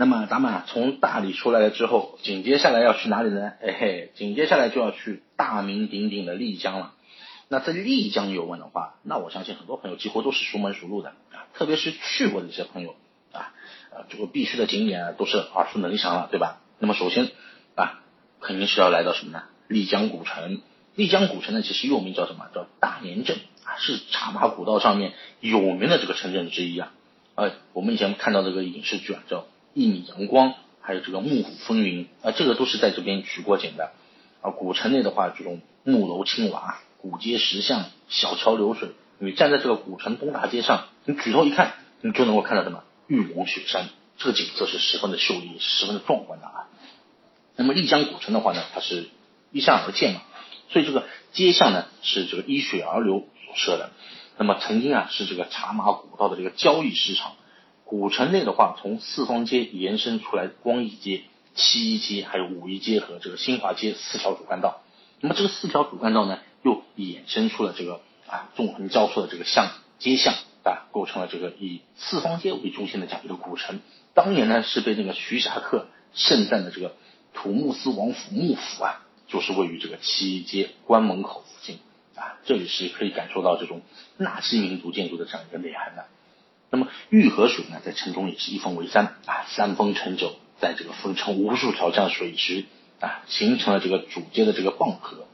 那么咱们啊从大理出来了之后，紧接下来要去哪里呢？哎嘿，紧接下来就要去大名鼎鼎的丽江了。那在丽江游玩的话，那我相信很多朋友几乎都是熟门熟路的啊，特别是去过的一些朋友啊，呃，这个必须的景点啊都是耳熟能详了，对吧？那么首先啊，肯定是要来到什么呢？丽江古城。丽江古城呢，其实又名叫什么？叫大年镇啊，是茶马古道上面有名的这个城镇之一啊。呃，我们以前看到这个影视剧啊，叫《一米阳光》，还有这个《幕府风云》啊，这个都是在这边取过景的。啊，古城内的话，这种木楼青瓦、古街石巷、小桥流水，你站在这个古城东大街上，你举头一看，你就能够看到什么？玉龙雪山，这个景色是十分的秀丽，十分的壮观的啊。那么丽江古城的话呢，它是依山而建嘛。所以这个街巷呢是这个依水而流所设的，那么曾经啊是这个茶马古道的这个交易市场。古城内的话，从四方街延伸出来，光义街、七一街、还有五一街和这个新华街四条主干道。那么这个四条主干道呢，又衍生出了这个啊纵横交错的这个巷街巷啊，构成了这个以四方街为中心的这样一个古城。当年呢是被那个徐霞客盛赞的这个土木司王府幕府啊。就是位于这个七一街关门口附近啊，这里是可以感受到这种纳西民族建筑的这样一个内涵的。那么玉河水呢，在城中也是一分为三啊，三峰成九，在这个分成无数条这样的水池啊，形成了这个主街的这个傍河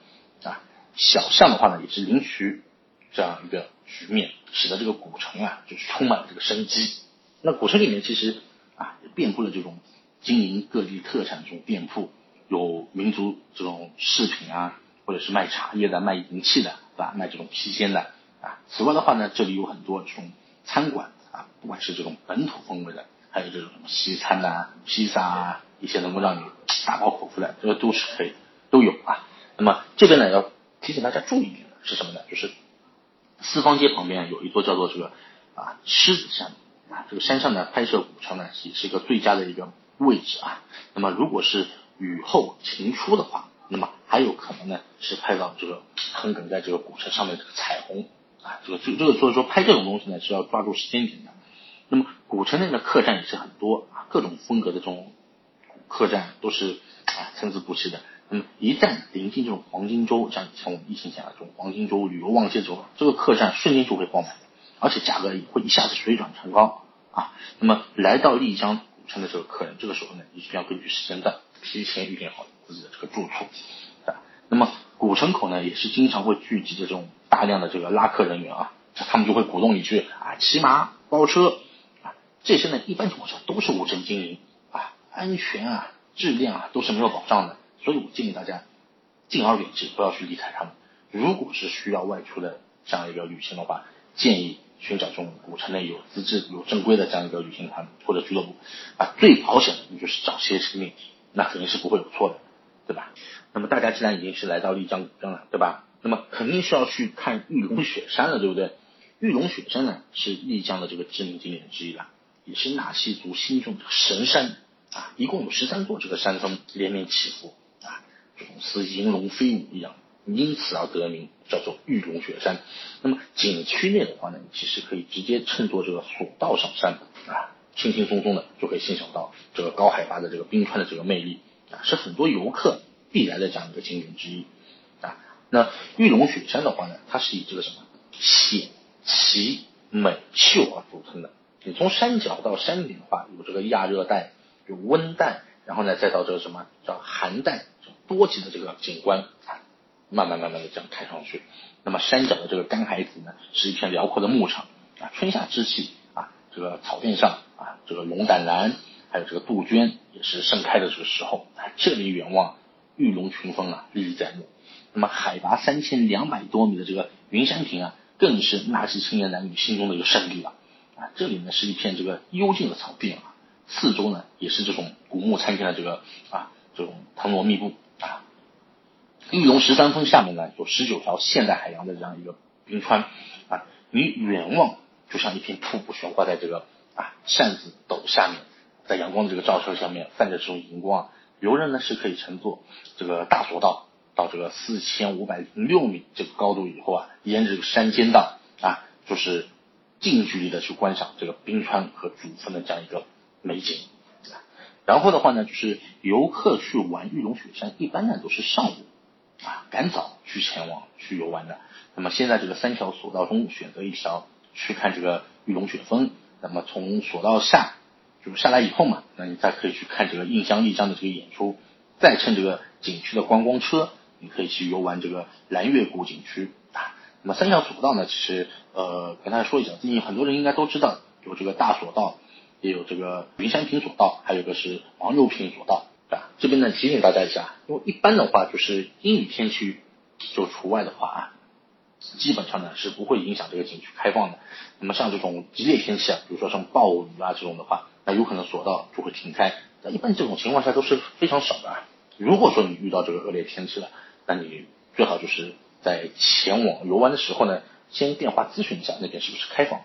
啊。小巷的话呢，也是临渠这样一个局面，使得这个古城啊，就是充满了这个生机。那古城里面其实啊，遍布了这种经营各地特产这种店铺。有民族这种饰品啊，或者是卖茶叶的、卖银器的，对吧？卖这种披肩的啊。此外的话呢，这里有很多这种餐馆啊，不管是这种本土风味的，还有这种什么西餐呐、披萨啊，一些能够让你大饱口福的，这个都是可以都有啊。那么这边呢，要提醒大家注意一点的是什么呢？就是四方街旁边有一座叫做这个啊狮子山啊，这个山上呢拍摄古城呢也是一个最佳的一个位置啊。那么如果是雨后晴初的话，那么还有可能呢是拍到这个横亘在这个古城上面这个彩虹啊，这个这这个所以说拍这种东西呢是要抓住时间点的。那么古城内的客栈也是很多啊，各种风格的这种客栈都是啊参差不齐的。那么一旦临近这种黄金周，像像我们疫情前的这种黄金周旅游旺季的时候，这个客栈瞬间就会爆满，而且价格也会一下子水涨船高啊。那么来到丽江古城的这个客人，这个时候呢一定要根据时间段。提前预定好自己的这个住处啊，那么古城口呢也是经常会聚集这种大量的这个拉客人员啊，他们就会鼓动你去啊骑马包车啊，这些呢一般情况下都是无证经营啊，安全啊质量啊都是没有保障的，所以我建议大家敬而远之，不要去离开他们。如果是需要外出的这样一个旅行的话，建议寻找这种古城内有资质、有正规的这样一个旅行团或者俱乐部啊，最保险的就是找携程领。那肯定是不会有错的，对吧？那么大家既然已经是来到丽江古镇了，对吧？那么肯定是要去看玉龙雪山了，对不对？玉龙雪山呢是丽江的这个知名景点之一了，也是纳西族心中的神山啊，一共有十三座这个山峰连绵起伏啊，总似银龙飞舞一样，因此而得名，叫做玉龙雪山。那么景区内的话呢，其实可以直接乘坐这个索道上山啊。轻轻松松的就可以欣赏到这个高海拔的这个冰川的这个魅力啊，是很多游客必来的这样一个景点之一啊。那玉龙雪山的话呢，它是以这个什么险奇美秀而著称的。你从山脚到山顶的话，有这个亚热带，有温带，然后呢再到这个什么叫寒带，多级的这个景观啊，慢慢慢慢的这样看上去。那么山脚的这个干海子呢，是一片辽阔的牧场啊，春夏之际啊，这个草甸上。啊，这个龙胆兰还有这个杜鹃也是盛开的这个时候，这里远望玉龙群峰啊，历历在目。那么海拔三千两百多米的这个云山亭啊，更是纳西青年男女心中的一个圣地了。啊，这里呢是一片这个幽静的草地啊，四周呢也是这种古木参天的这个啊这种藤萝密布啊。玉龙十三峰下面呢有十九条现代海洋的这样一个冰川啊，你远望就像一片瀑布悬挂在这个。啊，扇子斗下面，在阳光的这个照射下面，泛着这种荧光。游人呢是可以乘坐这个大索道到这个四千五百六米这个高度以后啊，沿着这个山间道啊，就是近距离的去观赏这个冰川和主峰的这样一个美景。然后的话呢，就是游客去玩玉龙雪山，一般呢都是上午啊赶早去前往去游玩的。那么现在这个三条索道中选择一条去看这个玉龙雪峰，那么从索道下就是下来以后嘛，那你再可以去看这个印象丽江的这个演出，再乘这个景区的观光车，你可以去游玩这个蓝月谷景区啊。那么三条索道呢，其实呃跟大家说一下，最近很多人应该都知道有这个大索道。也有这个云山坪索道，还有个是黄牛坪索道，啊，这边呢提醒大家一下，因为一般的话就是阴雨天气就除外的话啊，基本上呢是不会影响这个景区开放的。那么像这种激烈天气啊，比如说像暴雨啊这种的话，那有可能索道就会停开。那一般这种情况下都是非常少的。啊。如果说你遇到这个恶劣天气了，那你最好就是在前往游玩的时候呢，先电话咨询一下那边是不是开放。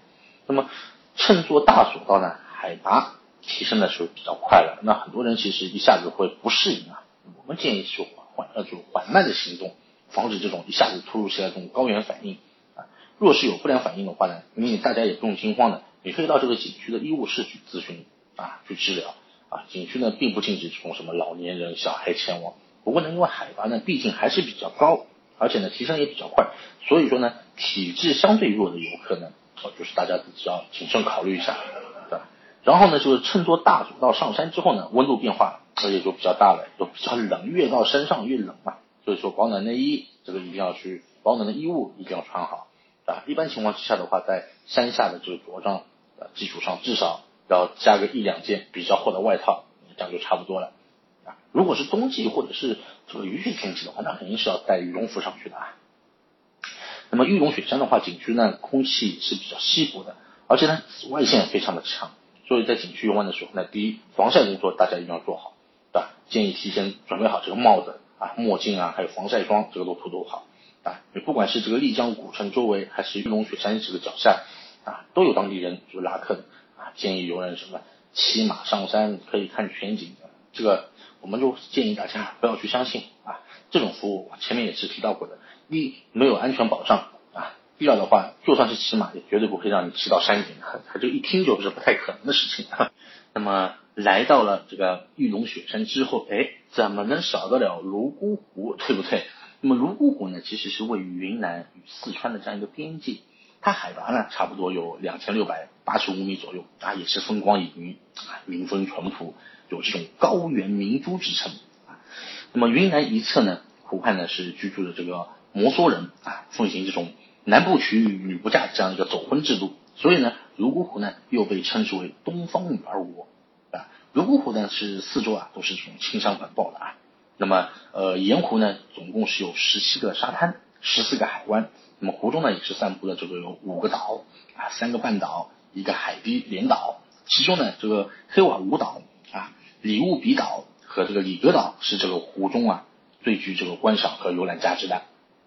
那么乘坐大索道呢？海拔提升的时候比较快了，那很多人其实一下子会不适应啊。我们建议是缓缓呃就缓慢的行动，防止这种一下子突如其来这种高原反应啊。若是有不良反应的话呢，你大家也不用惊慌的，你可以到这个景区的医务室去咨询啊，去治疗啊。景区呢并不禁止这种什么老年人、小孩前往，不过呢因为海拔呢毕竟还是比较高，而且呢提升也比较快，所以说呢体质相对弱的游客呢，就是大家自己要谨慎考虑一下。然后呢，就是乘坐大索道上山之后呢，温度变化也就比较大了，就比较冷，越到山上越冷嘛。所以说保暖内衣这个一定要去，保暖的衣物一定要穿好啊。一般情况之下的话，在山下的这个着装基础上，至少要加个一两件比较厚的外套，这样就差不多了啊。如果是冬季或者是这个雨雪天气的话，那肯定是要带羽绒服上去的啊。那么玉龙雪山的话，景区呢空气是比较稀薄的，而且呢紫外线非常的强。所以在景区游玩的时候，呢第一防晒工作大家一定要做好，对吧？建议提前准备好这个帽子啊、墨镜啊，还有防晒霜，这个都涂涂好啊。你不管是这个丽江古城周围，还是玉龙雪山这个脚下啊，都有当地人就拉客的啊。建议游人什么骑马上山可以看全景，这个我们就建议大家不要去相信啊。这种服务前面也是提到过的，一没有安全保障。必要的话，就算是骑马，也绝对不会让你骑到山顶，他就一听就是不太可能的事情。那么来到了这个玉龙雪山之后，哎，怎么能少得了泸沽湖，对不对？那么泸沽湖呢，其实是位于云南与四川的这样一个边界，它海拔呢差不多有两千六百八十五米左右啊，也是风光旖旎啊，民风淳朴，有这种高原明珠之称啊。那么云南一侧呢，湖畔呢是居住的这个摩梭人啊，奉行这种。男不娶女不嫁这样一个走婚制度，所以呢，泸沽湖呢又被称之为东方女儿国啊。泸沽湖呢是四周啊都是这种青山环抱的啊。那么呃盐湖呢总共是有十七个沙滩，十四个海湾。那么湖中呢也是散布了这个有五个岛啊，三个半岛，一个海堤连岛。其中呢这个黑瓦吾岛啊、里乌比岛和这个里格岛是这个湖中啊最具这个观赏和游览价值的。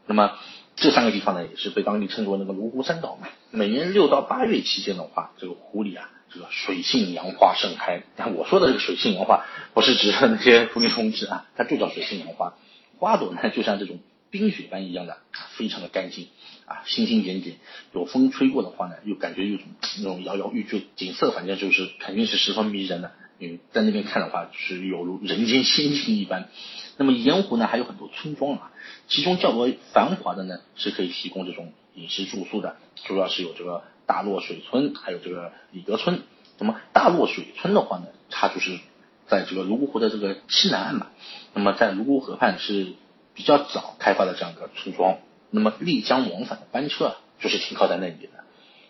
那么这三个地方呢，也是被当地称作那个泸湖三岛嘛。每年六到八月期间的话，这个湖里啊，这个水性杨花盛开。但我说的这个水性杨花，不是指那些妇女同志啊，它就叫水性杨花。花朵呢，就像这种冰雪般一样的，非常的干净啊，星星点点。有风吹过的话呢，又感觉有种那种摇摇欲坠，景色反正就是肯定是十分迷人的。你在那边看的话，就是有如人间仙境一般。那么盐湖呢，还有很多村庄啊，其中较为繁华的呢，是可以提供这种饮食住宿的，主要是有这个大洛水村，还有这个里德村。那么大洛水村的话呢，它就是在这个泸沽湖的这个西南岸嘛，那么在泸沽河畔是比较早开发的这样一个村庄。那么丽江往返的班车啊，就是停靠在那里的。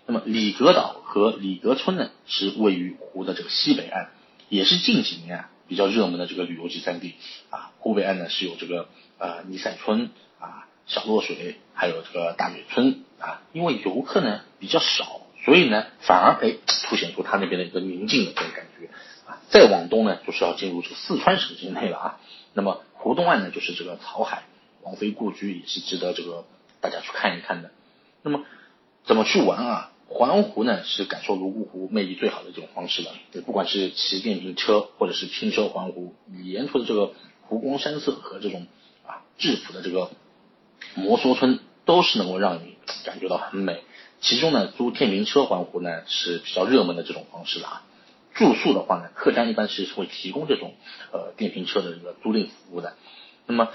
那么里格岛和里格村呢，是位于湖的这个西北岸。也是近几年啊比较热门的这个旅游集散地啊，湖北岸呢是有这个呃尼赛村啊、小洛水，还有这个大月村啊，因为游客呢比较少，所以呢反而哎凸显出它那边的一个宁静的这种感觉啊。再往东呢就是要进入这个四川省境内了啊，那么湖东岸呢就是这个草海王妃故居，也是值得这个大家去看一看的。那么怎么去玩啊？环湖呢是感受泸沽湖魅力最好的这种方式了，对，不管是骑电瓶车或者是轻车环湖，你沿途的这个湖光山色和这种啊质朴的这个摩梭村都是能够让你感觉到很美。其中呢租电瓶车环湖呢是比较热门的这种方式了啊。住宿的话呢，客栈一般是会提供这种呃电瓶车的一个租赁服务的。那么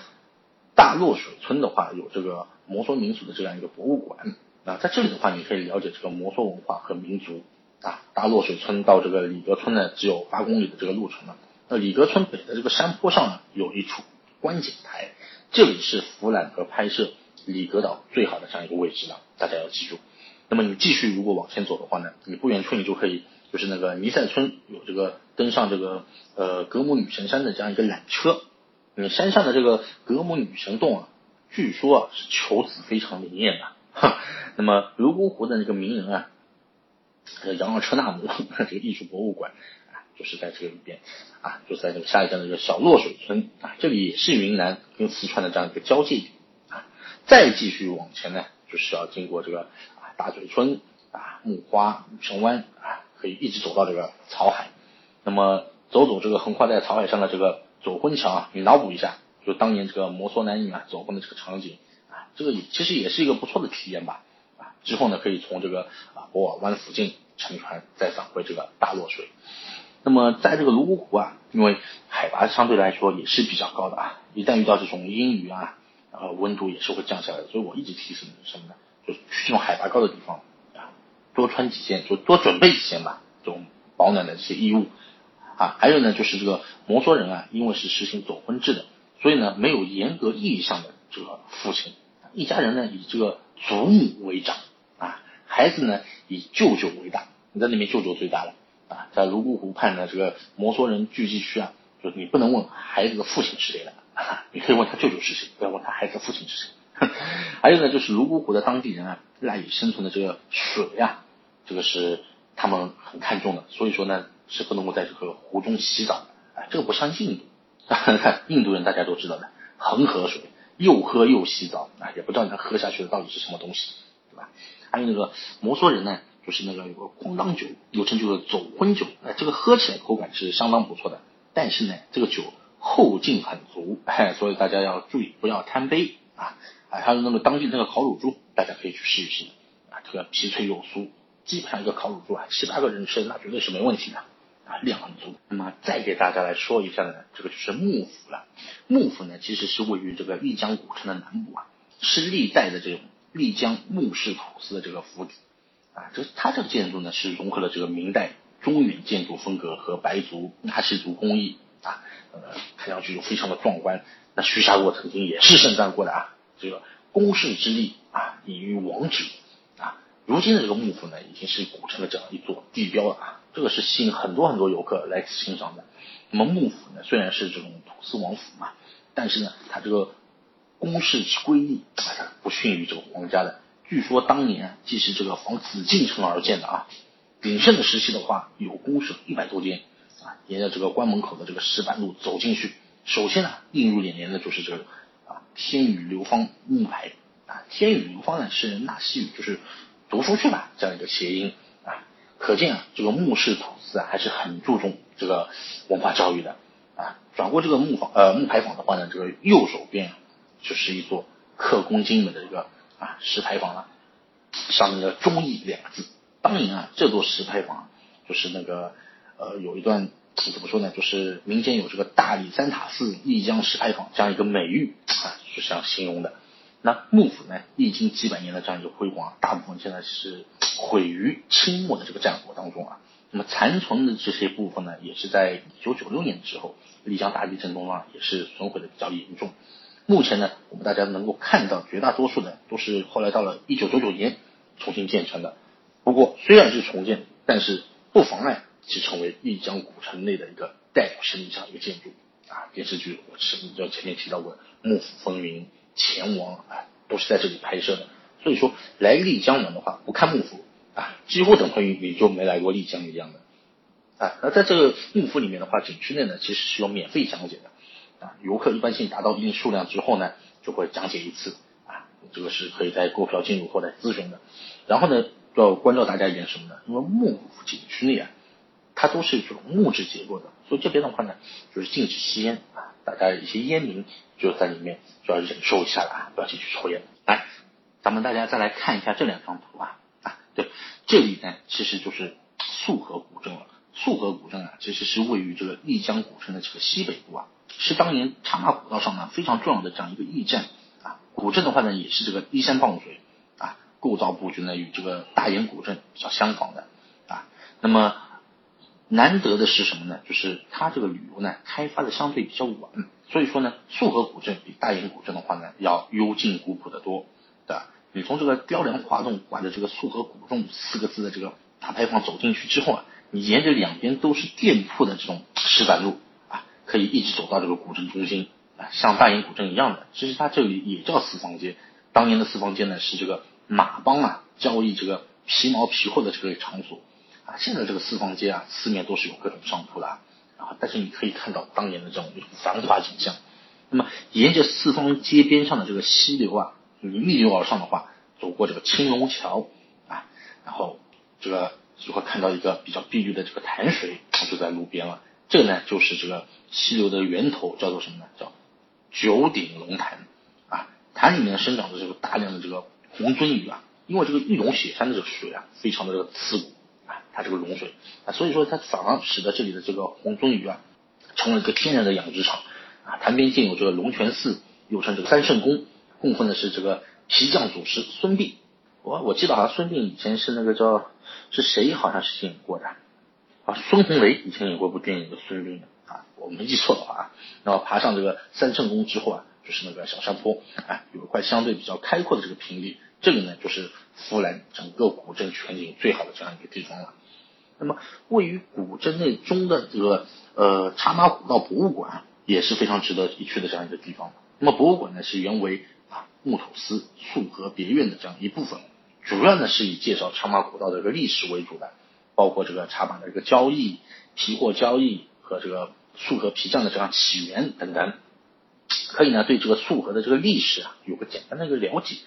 大洛水村的话，有这个摩梭民族的这样一个博物馆啊，在这里的话，你可以了解这个摩梭文化和民族啊。大洛水村到这个里格村呢，只有八公里的这个路程了。那里格村北的这个山坡上呢，有一处观景台，这里是俯览和拍摄里格岛最好的这样一个位置了，大家要记住。那么你继续如果往前走的话呢，你不远处你就可以，就是那个尼塞村有这个登上这个呃格姆女神山的这样一个缆车。你山上的这个格姆女神洞啊，据说啊是求子非常灵验的。哈，那么泸沽湖的那个名人啊，杨二车纳姆 这个艺术博物馆啊，就是在这个里边啊，就在这个下一站的这个小洛水村啊，这里也是云南跟四川的这样一个交界点啊。再继续往前呢，就是要经过这个啊大嘴村啊木花女神湾啊，可以一直走到这个草海。那么走走这个横跨在草海上的这个。走婚桥啊，你脑补一下，就当年这个摩梭男女啊走婚的这个场景啊，这个也其实也是一个不错的体验吧啊。之后呢，可以从这个啊博尔湾附近乘船再返回这个大洛水。那么在这个泸沽湖啊，因为海拔相对来说也是比较高的啊，一旦遇到这种阴雨啊，然后温度也是会降下来的。所以我一直提醒什么呢？就是去这种海拔高的地方啊，多穿几件，就多准备几件吧，这种保暖的这些衣物。啊，还有呢，就是这个摩梭人啊，因为是实行走婚制的，所以呢，没有严格意义上的这个父亲，一家人呢以这个祖母为长啊，孩子呢以舅舅为大。你在那边舅舅最大了啊，在泸沽湖畔的这个摩梭人聚集区啊，就你不能问孩子的父亲是谁的，你可以问他舅舅是谁，不要问他孩子的父亲是谁。还有呢，就是泸沽湖的当地人啊，赖以生存的这个水啊，这个是他们很看重的，所以说呢。是不能够在这个湖中洗澡，哎，这个不像印度，看印度人大家都知道的，恒河水又喝又洗澡，啊，也不知道他喝下去的到底是什么东西，对吧？还有那个摩梭人呢，就是那个有个哐当酒，又称就是走婚酒，哎，这个喝起来口感是相当不错的，但是呢，这个酒后劲很足，哎，所以大家要注意不要贪杯啊，还有那个当地那个烤乳猪，大家可以去试一试，啊，这个皮脆肉酥，基本上一个烤乳猪啊，七八个人吃那绝对是没问题的。啊，量很足。那么再给大家来说一下呢，这个就是幕府了。幕府呢，其实是位于这个丽江古城的南部啊，是历代的这种丽江木氏土司的这个府邸啊。这它这个建筑呢，是融合了这个明代中原建筑风格和白族纳西族工艺啊，呃，看上去就非常的壮观。那徐沙过曾经也是盛赞过的啊，这个宫室之力啊，以于王者啊。如今的这个幕府呢，已经是古城的这样一座地标了啊。这个是吸引很多很多游客来欣赏的。那么幕府呢，虽然是这种土司王府嘛，但是呢，它这个宫室之瑰丽，它不逊于这个皇家的。据说当年既是这个仿紫禁城而建的啊。鼎盛的时期的话，有宫舍一百多间啊。沿着这个关门口的这个石板路走进去，首先呢，映入眼帘的就是这个啊天宇流芳木牌啊。天宇流芳呢是纳西语，就是读书去吧这样一个谐音。可见啊，这个木氏土司啊还是很注重这个文化教育的啊。转过这个木坊呃木牌坊的话呢，这个右手边就是一座刻工精美的一个啊石牌坊了，上面的“忠义”两个字。当年啊，这座石牌坊就是那个呃有一段怎么说呢，就是民间有这个大理三塔寺丽江石牌坊这样一个美誉啊，是这样形容的。那幕府呢，历经几百年的这样一个辉煌，大部分现在是毁于清末的这个战火当中啊。那么残存的这些部分呢，也是在一九九六年的时候，丽江大地震中啊，也是损毁的比较严重。目前呢，我们大家能够看到绝大多数的都是后来到了一九九九年重新建成的。不过虽然是重建，但是不妨碍其成为丽江古城内的一个代表性的这样一个建筑啊。电视剧我是就前面提到过《幕府风云》。前王啊，都是在这里拍摄的。所以说来丽江玩的话，不看幕府啊，几乎等同于你就没来过丽江一样的啊。那在这个幕府里面的话，景区内呢其实是有免费讲解的啊。游客一般性达到一定数量之后呢，就会讲解一次啊。这个是可以在购票进入后来咨询的。然后呢，要关照大家一点什么呢？因为幕府景区内啊，它都是这种木质结构的，所以这边的话呢，就是禁止吸烟啊。大家一些烟民就在里面就要忍受一下了啊，不要进去抽烟。来，咱们大家再来看一下这两张图啊啊，对，这里呢其实就是束河古镇了。束河古镇啊，其实是位于这个丽江古城的这个西北部啊，是当年茶马古道上呢非常重要的这样一个驿站啊。古镇的话呢，也是这个依山傍水啊，构造布局呢与这个大研古镇比较相仿的啊。那么难得的是什么呢？就是它这个旅游呢开发的相对比较晚，所以说呢，束河古镇比大研古镇的话呢要幽静古朴的多，对吧？你从这个雕梁画栋挂着这个束河古镇四个字的这个大牌坊走进去之后啊，你沿着两边都是店铺的这种石板路啊，可以一直走到这个古镇中心啊，像大研古镇一样的，其实它这里也叫四方街。当年的四方街呢是这个马帮啊交易这个皮毛皮货的这个场所。啊，现在这个四方街啊，四面都是有各种商铺的啊，但是你可以看到当年的这种繁华景象。那么沿着四方街边上的这个溪流啊，你逆流而上的话，走过这个青龙桥啊，然后这个就会看到一个比较碧绿的这个潭水它就在路边了。这个呢就是这个溪流的源头，叫做什么呢？叫九鼎龙潭啊。潭里面生长着这个大量的这个红鳟鱼啊，因为这个玉龙雪山的这个水啊，非常的这个刺骨。啊它这个龙水啊，所以说它反而使得这里的这个红鳟鱼啊，成了一个天然的养殖场啊。潭边建有这个龙泉寺，又称这个三圣宫，供奉的是这个皮匠祖师孙膑。我我记得好像孙膑以前是那个叫是谁，好像是演过的啊。孙红雷以前演过部电影叫孙膑的啊，我没记错的话啊。那么爬上这个三圣宫之后啊，就是那个小山坡啊，有一块相对比较开阔的这个平地，这个呢就是弗兰整个古镇全景最好的这样一个地方了。那么，位于古镇内中的这个呃茶马古道博物馆也是非常值得一去的这样一个地方。那么，博物馆呢是原为啊木土司束河别院的这样一部分，主要呢是以介绍茶马古道的这个历史为主的，包括这个茶马的这个交易、皮货交易和这个束河皮匠的这样起源等等，可以呢对这个束河的这个历史啊有个简单的一个了解。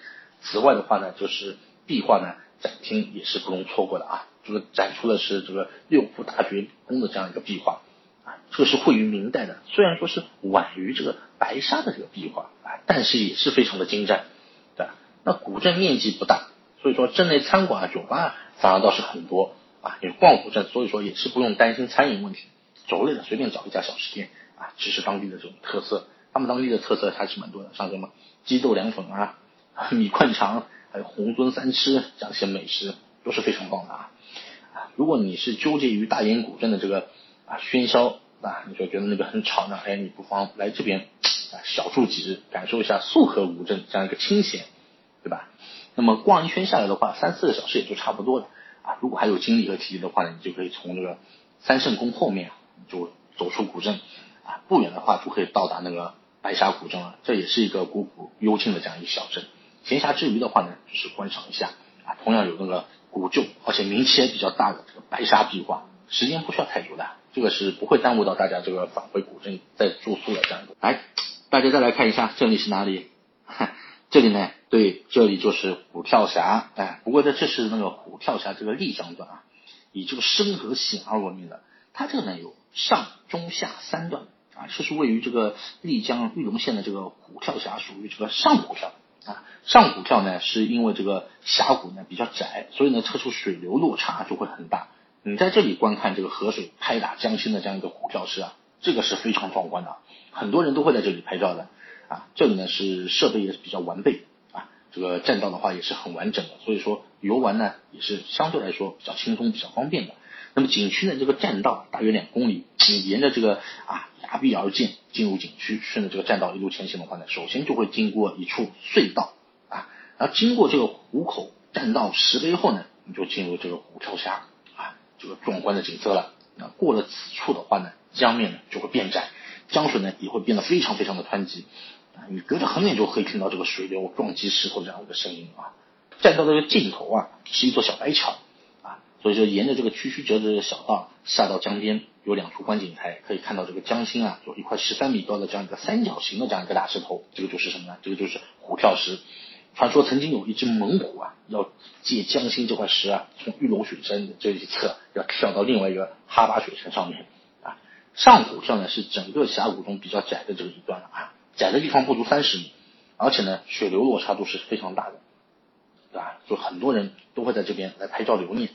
此外的话呢，就是壁画呢展厅也是不容错过的啊。这个展出的是这个六福大觉宫的这样一个壁画啊，这个是绘于明代的，虽然说是晚于这个白沙的这个壁画啊，但是也是非常的精湛，对吧？那古镇面积不大，所以说镇内餐馆啊、酒吧反而倒是很多啊。你逛古镇，所以说也是不用担心餐饮问题，走累了随便找一家小吃店啊，吃吃当地的这种特色。他们当地的特色还是蛮多的，像什么鸡豆凉粉啊、米灌肠，还有红尊三吃这样一些美食都是非常棒的啊。如果你是纠结于大研古镇的这个啊喧嚣啊，你说觉得那个很吵呢，哎，你不妨来这边啊小住几日，感受一下束河古镇这样一个清闲，对吧？那么逛一圈下来的话，三四个小时也就差不多了啊。如果还有精力和体力的话呢，你就可以从这个三圣宫后面就走出古镇啊，不远的话就可以到达那个白沙古镇了。这也是一个古朴幽静的这样一个小镇。闲暇之余的话呢，就是观赏一下啊，同样有那个。古旧而且名气也比较大的这个白沙壁画，时间不需要太久的，这个是不会耽误到大家这个返回古镇再住宿的这样一个。来，大家再来看一下这里是哪里？这里呢，对，这里就是虎跳峡。哎，不过呢，这是那个虎跳峡这个丽江段啊，以这个深和险而闻名的。它这个呢有上中下三段啊，这是位于这个丽江玉龙县的这个虎跳峡，属于这个上虎跳。啊，上古票呢，是因为这个峡谷呢比较窄，所以呢测出水流落差就会很大。你在这里观看这个河水拍打江心的这样一个虎跳式啊，这个是非常壮观的，很多人都会在这里拍照的。啊，这里呢是设备也是比较完备啊，这个栈道的话也是很完整的，所以说游玩呢也是相对来说比较轻松、比较方便的。那么景区呢这个栈道大约两公里，你沿着这个啊。崖壁而建，进入景区，顺着这个栈道一路前行的话呢，首先就会经过一处隧道啊，然后经过这个湖口栈道石碑后呢，你就进入这个虎跳峡啊，这个壮观的景色了。那过了此处的话呢，江面呢就会变窄，江水呢也会变得非常非常的湍急啊，你隔着很远就可以听到这个水流撞击石头这样一个声音啊。栈道的这个尽头啊，是一座小白桥，所以说沿着这个曲曲折折的小道下到江边。有两处观景台，可以看到这个江心啊，有一块十三米高的这样一个三角形的这样一个大石头，这个就是什么呢？这个就是虎跳石。传说曾经有一只猛虎啊，要借江心这块石啊，从玉龙雪山的这一侧要跳到另外一个哈巴雪山上面啊。上虎跳呢是整个峡谷中比较窄的这个一段了啊，窄的地方不足三十米，而且呢水流落差度是非常大的，对吧？就很多人都会在这边来拍照留念。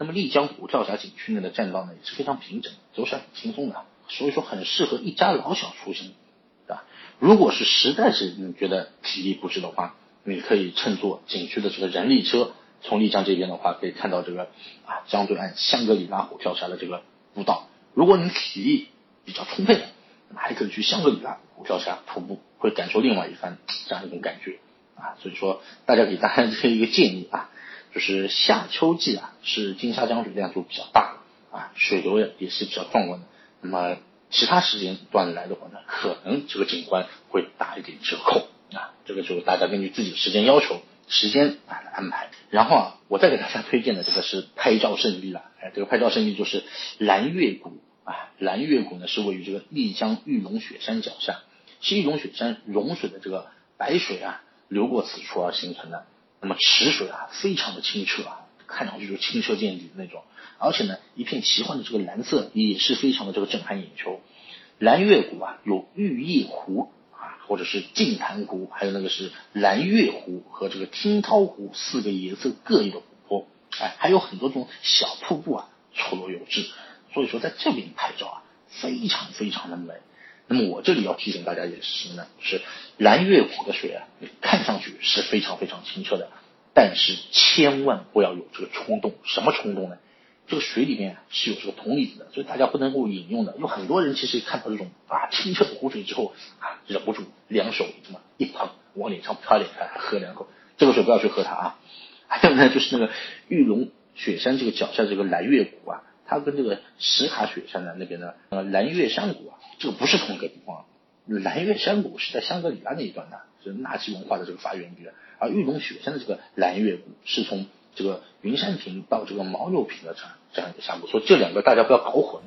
那么丽江虎跳峡景区内的栈道呢也是非常平整，走起来很轻松的，所以说很适合一家老小出行，对吧？如果是实在是你觉得体力不支的话，你可以乘坐景区的这个人力车，从丽江这边的话可以看到这个啊江对岸香格里拉虎跳峡的这个步道。如果你体力比较充沛的，还可以去香格里拉虎跳峡徒步，会感受另外一番这样一种感觉啊。所以说，大家给大家这一个建议啊。就是夏秋季啊，是金沙江水量就比较大啊，水流也也是比较壮观的。那么其他时间段来的话呢，可能这个景观会打一点折扣啊。这个就大家根据自己的时间要求，时间啊来安排。然后啊，我再给大家推荐的这个是拍照胜地了。哎，这个拍照胜地就是蓝月谷啊。蓝月谷呢是位于这个丽江玉龙雪山脚下，是玉龙雪山融水的这个白水啊流过此处而形成的。那么池水啊，非常的清澈啊，看上去就清澈见底的那种，而且呢，一片奇幻的这个蓝色也是非常的这个震撼眼球。蓝月谷啊，有玉叶湖啊，或者是净潭湖，还有那个是蓝月湖和这个听涛湖四个颜色各异的湖泊，哎，还有很多这种小瀑布啊，错落有致。所以说在这边拍照啊，非常非常的美。那么我这里要提醒大家一件事情呢，是蓝月谷的水啊，看上去是非常非常清澈的，但是千万不要有这个冲动。什么冲动呢？这个水里面是有这个铜离子的，所以大家不能够饮用的。有很多人其实看到这种啊清澈的湖水之后啊，忍不住两手这么一捧往脸上飘脸，喝两口。这个水不要去喝它啊。还有呢，就是那个玉龙雪山这个脚下这个蓝月谷啊。它跟这个石卡雪山的那边的呃蓝月山谷啊，这个不是同一个地方。蓝月山谷是在香格里拉那一段的，是纳西文化的这个发源地。而玉龙雪山的这个蓝月谷是从这个云山坪到这个牦牛坪的这样这样一个峡谷，所以这两个大家不要搞混。